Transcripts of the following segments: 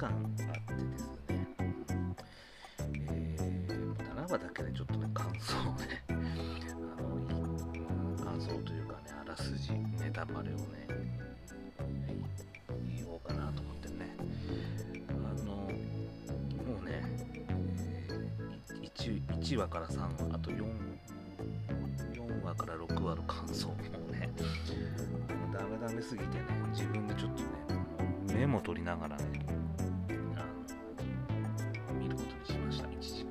1時間あってですね、えー、7話だけでちょっとね感想をねあの感想というかねあらすじネタバレをね言おうかなと思ってね。あのもうね、え、1, 1話から3話あと 4, 4話から6話の感想もねダメダメすぎてね自分でちょっとねメモ取りながらね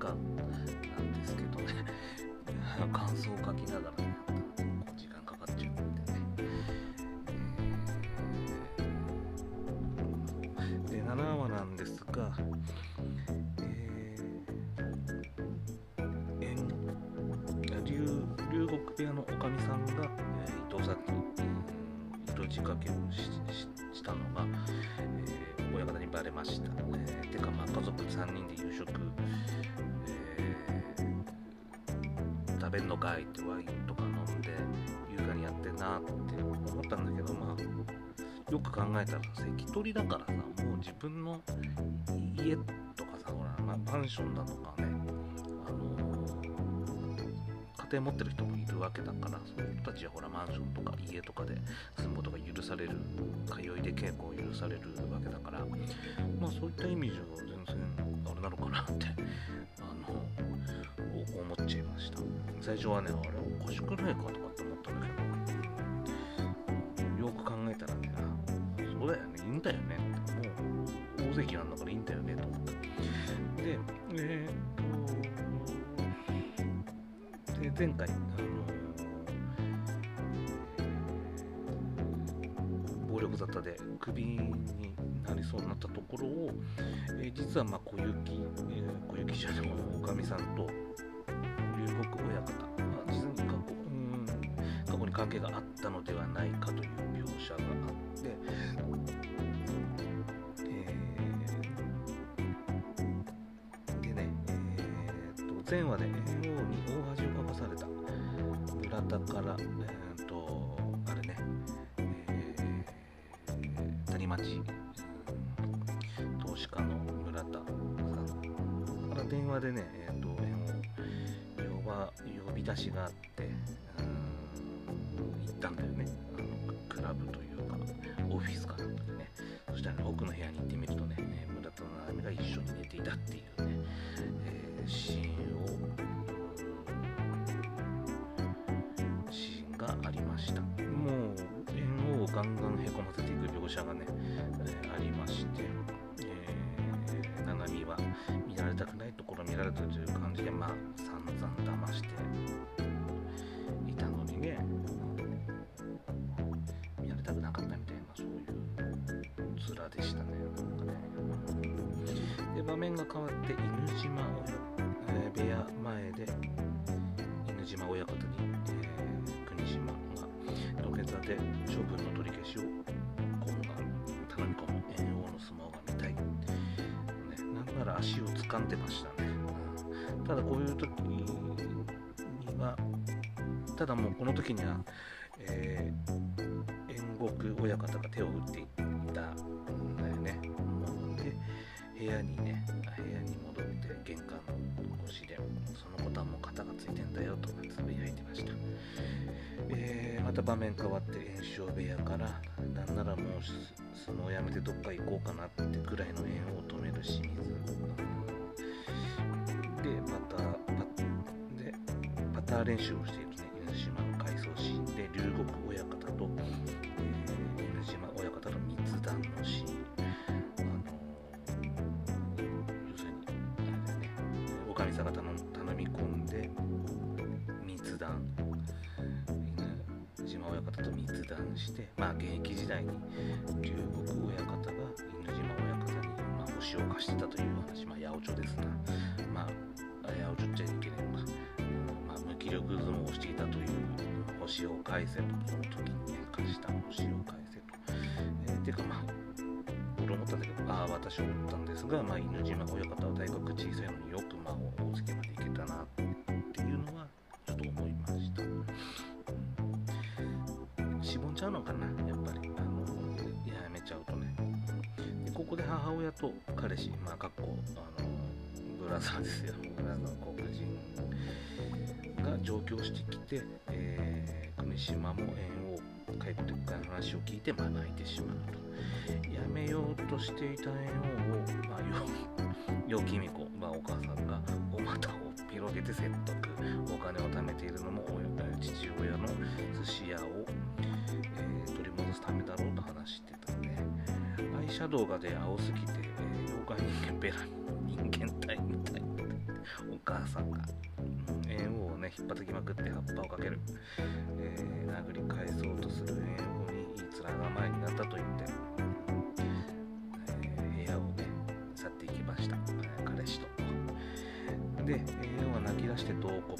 間なんですけどね 感想を書きながらね時間かかっちゃうんでね、えー、で7話なんですがえー、え龍龍谷部屋のおかみさんが、えー、伊藤さんに色仕掛けをしたのが、えー、親方にバレました。えー、てか、まあ、家族3人で夕食、食べんのかいってワインとか飲んで優雅にやってんなって思ったんだけど、まあ、よく考えたら関取だからさもう自分の家とかさほら、まあ、マンションだとかねあの家庭持ってる人もいるわけだからそういう人たちはほらマンションとか家とかで住むことが許される通いで稽古を許されるわけだからまあそういった意味じゃ全然あれなのかなって。思っちゃいました。最初はねあれおかしくないかとかって思ったんだけどよく考えたらねそうだよねいいんだよねってもう大関なんだからいいんだよねと思って。でえー、っとで前回、あの、暴力沙汰でクビになりそうになったところを、えー、実はまあ小雪、えー、小雪じゃないおかみさんと過去に関係があったのではないかという描写があって、えー、でね、えー、と前話で猿王に大恥をされた村田から、えー、とあれね、えー、谷町投資家の村田さんから電話でね、えーと、呼ば呼び出しがあって行ったんだよね。あのクラブというかオフィスかなんかね。そしたら、ね、奥の部屋に行ってみるとね村田の波が一緒に寝ていたっていうね、えー、シーンをありました。もう円をガンガンへこませていく描写がね、えー、ありまして、えー、七海は見られたくないところ見られてるという感じでまあて犬島、えー、部屋前で犬島親方に、えー国島が土下座で処分の取り消しを今度頼み込む猿王の相撲が見たい、ね、なんなら足を掴んでましたね、うん、ただこういう時にはただもうこの時には、えー、煉獄親方が手を打っていたんだよね。で部屋に玄関の越しでそのボタンも肩がついてんだよとつぶやいてました、えー、また場面変わって炎症部屋からなんならもう相撲やめてどっか行こうかなってくらいの縁を止める清水。でまたパでパター練習をしている談。島親方と密談してまあ現役時代に龍谷親方が犬島親方に、まあ、星を貸してたという話まあ八百長ですなまあ八百長っちゃいけないのか、まあ、無気力相撲をしていたという星を返せとその時にね貸した星を返せと、えー、てかまあ俺思ったんだけどああ私思ったんですが、まあ、犬島親方は大学小さいのによくまあ彼氏まあかっこあのブラザーですよ。ブラザー黒人が上京してきて、えー、国島も縁を解雇撤回の話を聞いて、まあ、泣いてしまうと。やめようとしていた縁を、まあ、よ よきみこ、まあ、お母さんがお股を広げて説得お金を貯めているのも父親の寿司屋を、えー、取り戻すためだろうと話してたんでアイシャドウがで青すぎて、えー、妖怪人間ベラ人間体みたいお母さんが円王をね引っ叩きまくって葉っぱをかける、えー、殴り返そうとする円王にいい面が前になったと言って、えー、部屋をね去っていきました、彼氏と。で円王は泣き出して慟哭。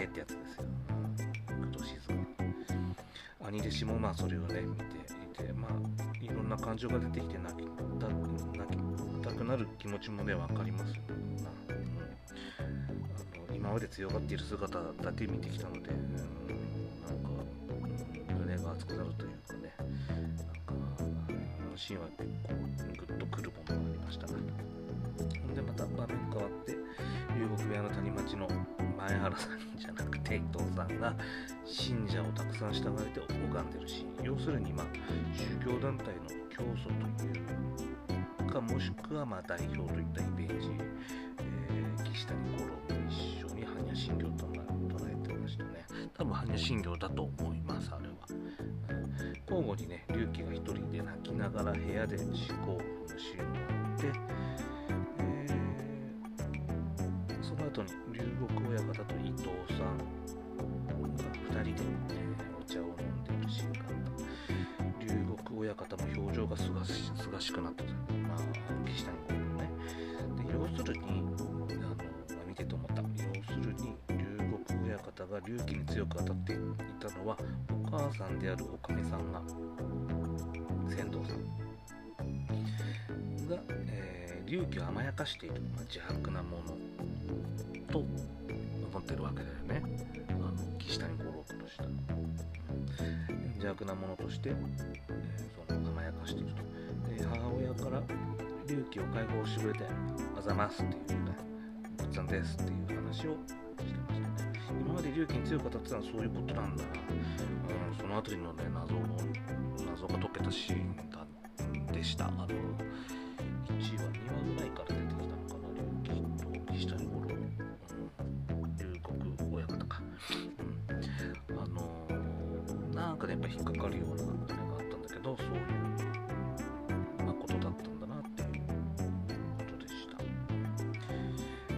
泣いてってやつですよ。工藤静香兄弟子もまあそれをね見ていてまあいろんな感情が出てきて泣きた泣きたくなる気持ちもね分かりますよ、うん、あの今まで強がっている姿だけ見てきたので、うん、なんか、うん、胸が熱くなるというかね。なんかあのシーンは結構グッとくるものがありました。でまた場面変わって龍谷部屋の谷町の前原さんじゃなくて伊藤さんが信者をたくさん従えて拝んでるし要するにまあ宗教団体の教祖というかもしくはま代表といったイメージ、えー、岸谷五郎も一緒に般若心経と捉えてましたね。多分般若心経だと思いますあれは、うん、交互にね龍騎が一人で泣きながら部屋で思考を踏むシーンがあって後に龍谷親方と伊藤さんが2人で、お茶を飲んでいるシーンがあった龍谷親方も表情がすがしすがしくなってたまあ岸谷君もねで要するにあの、まあ、見てて思った要するに龍谷親方が龍騎に強く当たっていたのはお母さんであるおかみさんが船頭さんが、えー、龍騎を甘やかしている、まあ、自白なものと思ってるわけだよね。あの岸谷五郎とした邪悪なものとして、えー、その甘やかしていると。で母親から隆起を解放してくれて「あざます」っていうね「ぶっさんです」っていう話をしてましたね。今まで隆起に強く語ってのはそういうことなんだな、うん、その辺りのね謎の謎が解けたシーンだでした。あの1話2話ぐらいから出て引っかかるようなあれがあったんだけどそういう、まあ、ことだったんだなっていうことでした、え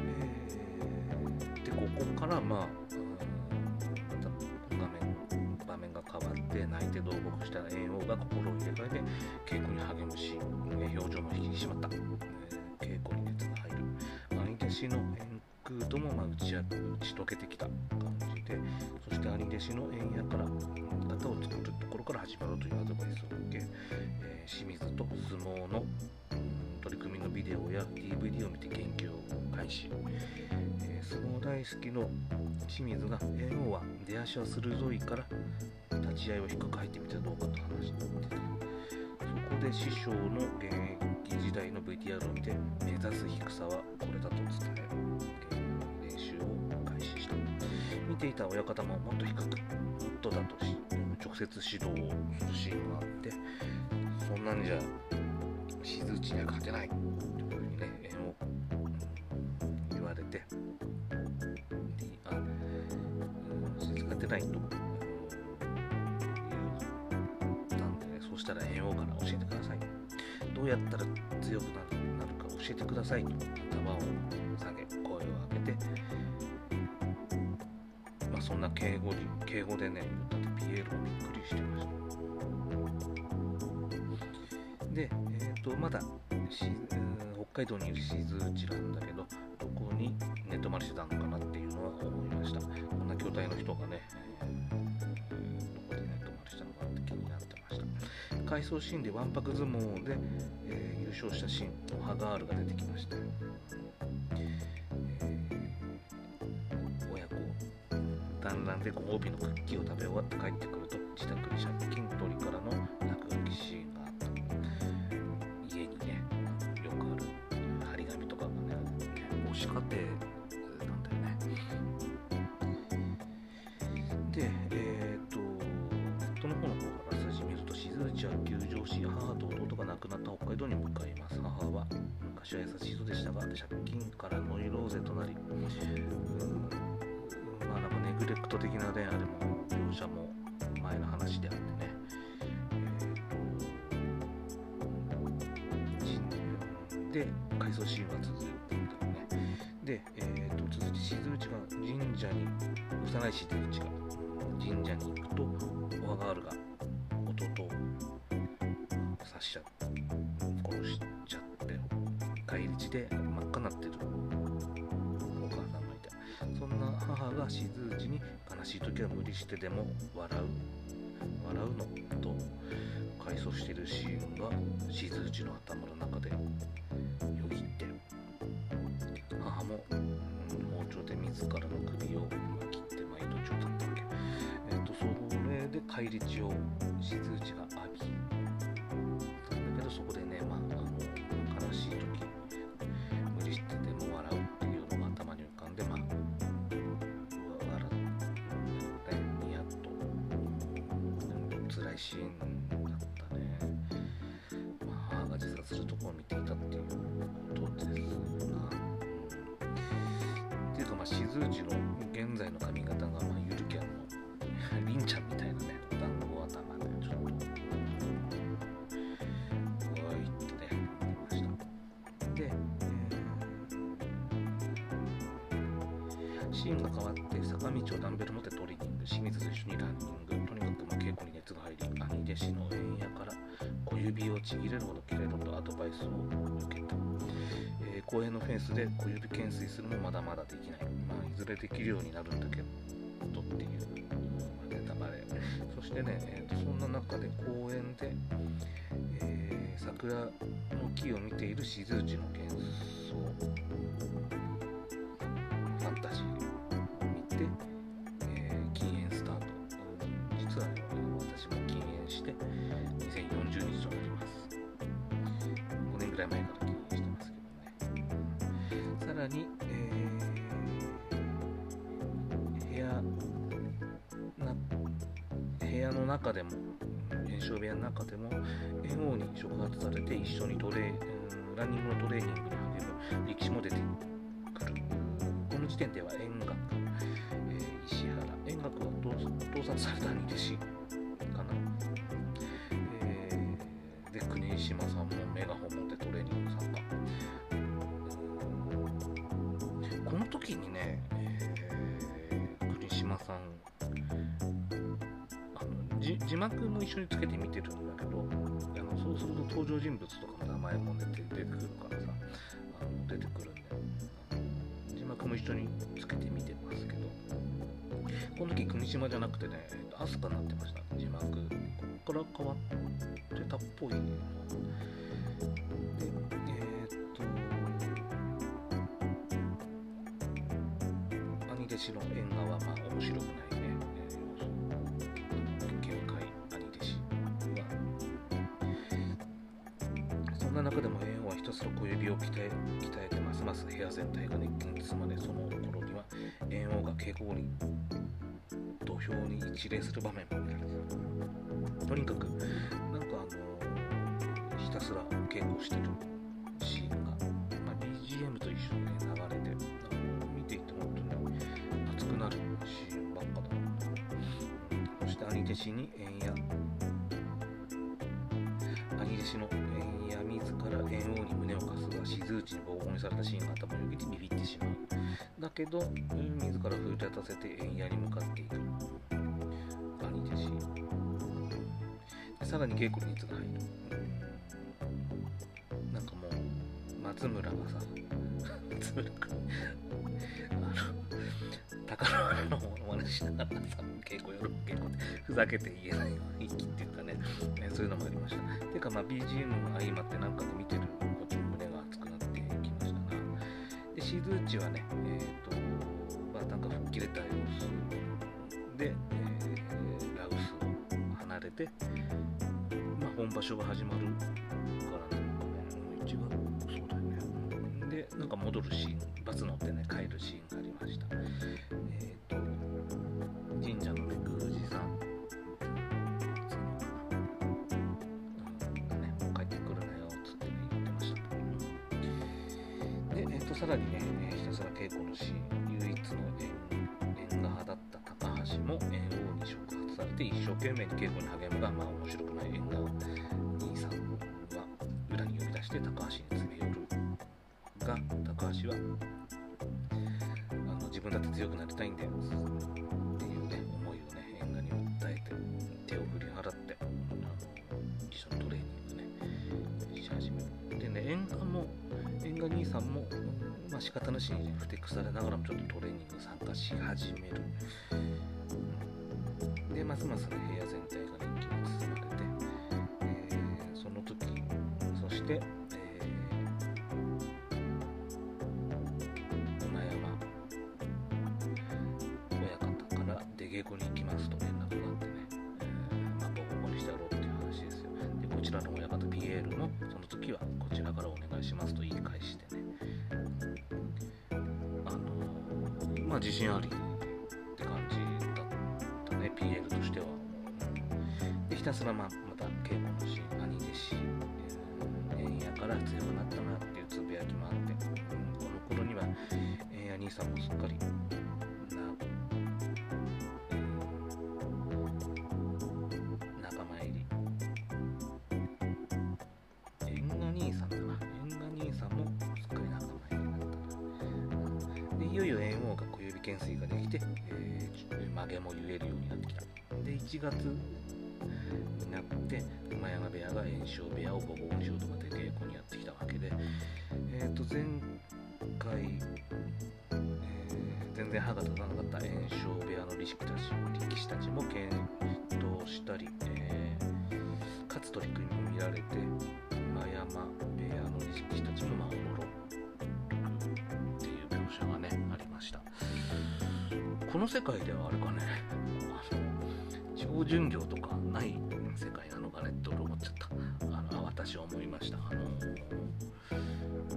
ー、でここからまあ画面場面が変わって泣いて同国した猿王が心を入れ替えて稽古に励むし、表情も引き締まった、えー、稽古に熱が入る。兄弟子の円空ともまあ打ち打ち解けてきた。感じでそして兄弟子の縁やから型を作るところから始まるというアドバイスを受け、えー、清水と相撲の、取り組みのビデオや DVD を見て研究を開始、えー、相撲大好きの清水が猿王は出足は鋭いから立ち合いを低く入ってみたらどうかと話してたそこで師匠の現役時代の VTR を見て目指す低さはこれだと伝、えていた親方ももっと低くもっとだとし直接指導をするシーンがあってそんなんじゃ静内には勝てないというふうにね縁を言われてあ静勝てないというなんでねそうしたら縁王から教えてください。どうやったら強くなるなるか教えてくださいと頭を下げ声を上げ敬語で敬語でね言ったピエールもびっくりしてました。で、えーと、まだ北海道にいる静内なんだけどどこに寝泊まりしてたのかなっていうのは思いました。こんな巨体の人がね、どこで寝泊まりしたのかって気になってました。回想シーンでわんぱく相撲で、えー、優勝したシーンのハガールが出てきました、団らんでご褒美のクッキーを食べ終わって帰ってくると自宅に借金取りからの落書きシーンがあった家にねよくある張り紙とかがね母子家庭なんだよねでえっ、とネットの方の方から筋見ると静内は急上し母と弟が亡くなった北海道に向かいます母は昔は優しい人でしたが借金からノイローゼとなりうん。まあなんかネグレクト的な恋愛でも両者も前の話であってね。えーとで回想シーンは続くんだよね。で、えー、と続いて静内が神社に幼い静内が神社に行くとオアガールが弟を刺しちゃう殺しちゃって返り血で悲しい時は無理してでも笑う。笑うのと回想しているシーンが静内の頭の中でよぎって母も、包丁で自らの首を切って、まあ、命を絶ったわけ、えっとそれで返り血を静内が浴びたんだけどそこでね、まあ、まあ静内の現在の髪型がまあゆるキャンのりんちゃんみたいなねお団子頭でちょっとうわいってね思いました。で、えーシーンが変わって坂道をダンベル持ってトレーニング清水と一緒にランニングとにかくまあ稽古に熱が入り兄弟子の縁屋から小指をちぎれるほど切れろとアドバイスを公園のフェンスで小指懸垂するもまだまだできない、まあ、いずれできるようになるんだけどっていう、ネタバレそしてね、えーとそんな中で公園で、えー桜の木を見ている静内の幻想らに、えー部屋な部屋の中でも炎症部屋の中でも猿王に触発されて一緒にトレー、ランニングのトレーニングに励む力士も出てくる。この時点では円楽、えー石原円楽は盗撮された兄弟子かな、えーで国島さんもメガホン持ってトレーニング参加。時にね、えー、栗島さんあの字幕も一緒につけて見てるんだけどあのそうすると登場人物とかの名前も出て出てくるからさあの出てくるんで字幕も一緒につけて見てますけど。この時国島じゃなくてね飛鳥になってました。字幕。ここから変わってたっぽいでえー兄弟子の縁側はまあ面白くないね、えー要素球界兄弟子はそんな中でも縁はひたすら小指を鍛え鍛えてます。ます部屋全体が熱気に包まれその頃には猿王が稽古に土俵に一礼する場面も見られたとにかくなんかあのひたすら稽古してる。の縁や自ら猿王に胸を貸すが静内にボコボコにされたシーンが頭によぎってビビってしまう。だけど自ら奮い立たせて縁やに向かっていく。兄弟子さらに稽古に熱が入る。なんかもう松村がさ松村君あの高野のものまねしながらさ稽古夜稽古ってふざけて言えない一気っていうかねねそういうのもありました。ていうかまあ BGM も相まってなんかで見てるこっちも胸が熱くなってきましたな。で静内はねえっ、とまあなんか吹っ切れた様子で、えー、ラウスを離れて、まあ、本場所が始まるなんか戻るシーン、バス乗ってね、帰るシーンがありました。えっ、ー、と、神社のね、宮司さん、ね、もう帰ってくるなよ、つってね、言ってました。で、えっ、ー、と、さらにね、ひたすら稽古のシーン、唯一の縁画派だった高橋も、え、王に触発されて一生懸命に稽古に励むが、まあ面白くない縁側兄分だって強くなりたいんだよ。っていうね思いをね縁側に訴えて手を振り払って一緒にトレーニングねし始めるでね縁側も縁側兄さんもまあ仕方なしに、ね、ふてくされながらもちょっとトレーニング参加し始める、でますますね部屋全体が人気に包まれまあ自信ありって感じだったね PL としては、でひたすらまあ11月になって熊山部屋が炎症部屋をボコボコにしようとでって稽古にやってきたわけで、えー、と前回、えー、全然歯が立たなかった炎症部屋の力士たち力士たちも検討したり、えー、勝つ取り組みも見られて馬山部屋の力士たちもまあおもろっていう描写がねありました。この世界ではあか巡業とかない世界なのかねと思っちゃったあの私は思いましたあの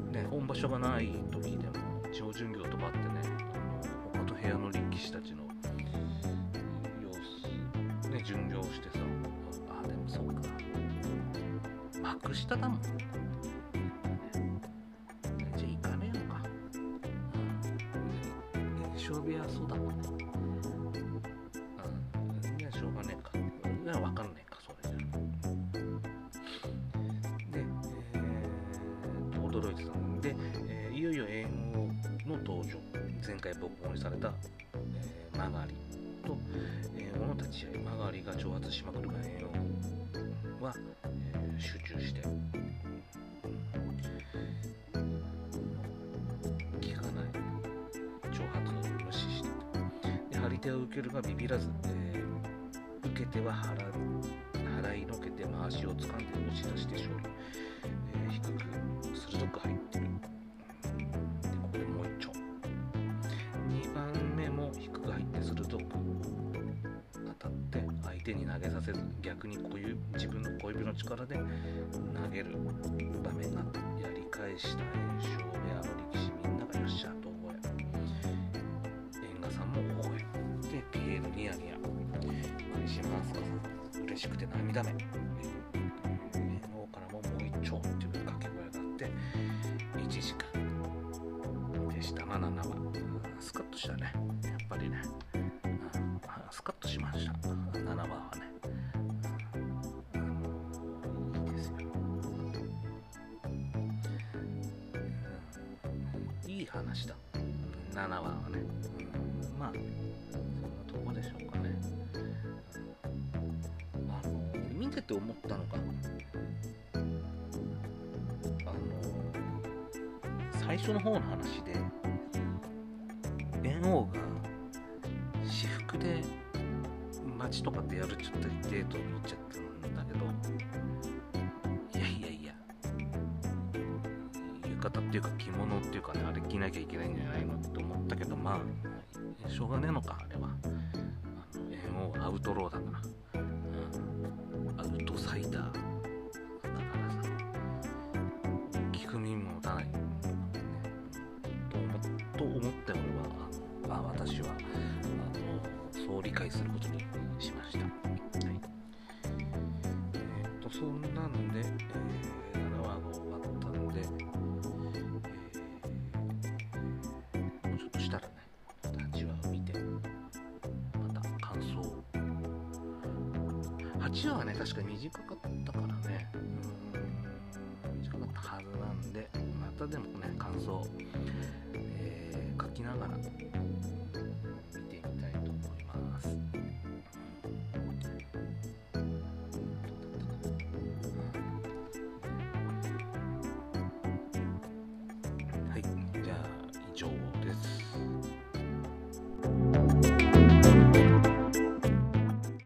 ね本場所がない時でも超巡業とかあってねあの他と部屋の力士たちの様子ね巡業してさあでもそうか幕下だもん。ねは、えー、集中して、聞、かない。挑発を無視して。で張り手を受けるがビビらず、えー、受けては払払いのけて回しを掴んで押し出して勝利、力で投げる場面がやり返した炎症部屋の力士みんながよっしゃと思え。縁賀さんも大声でピエールニヤニヤ。国島明日香さん嬉しくて涙目。話だ。7話はね、うん、まあそんなとこでしょうかね、あの見てて思ったのがあの最初の方の話で猿王が私服で街とかでやるちょっとデートに行っちゃったっていうか着物っていうかねあれ着なきゃいけないんじゃないのって思ったけどまあしょうがねえのかあれは。あの縁王アウトローだから。1話はね確か短かったからね。うん短かったはずなんでまたでもね感想、えー、書きながら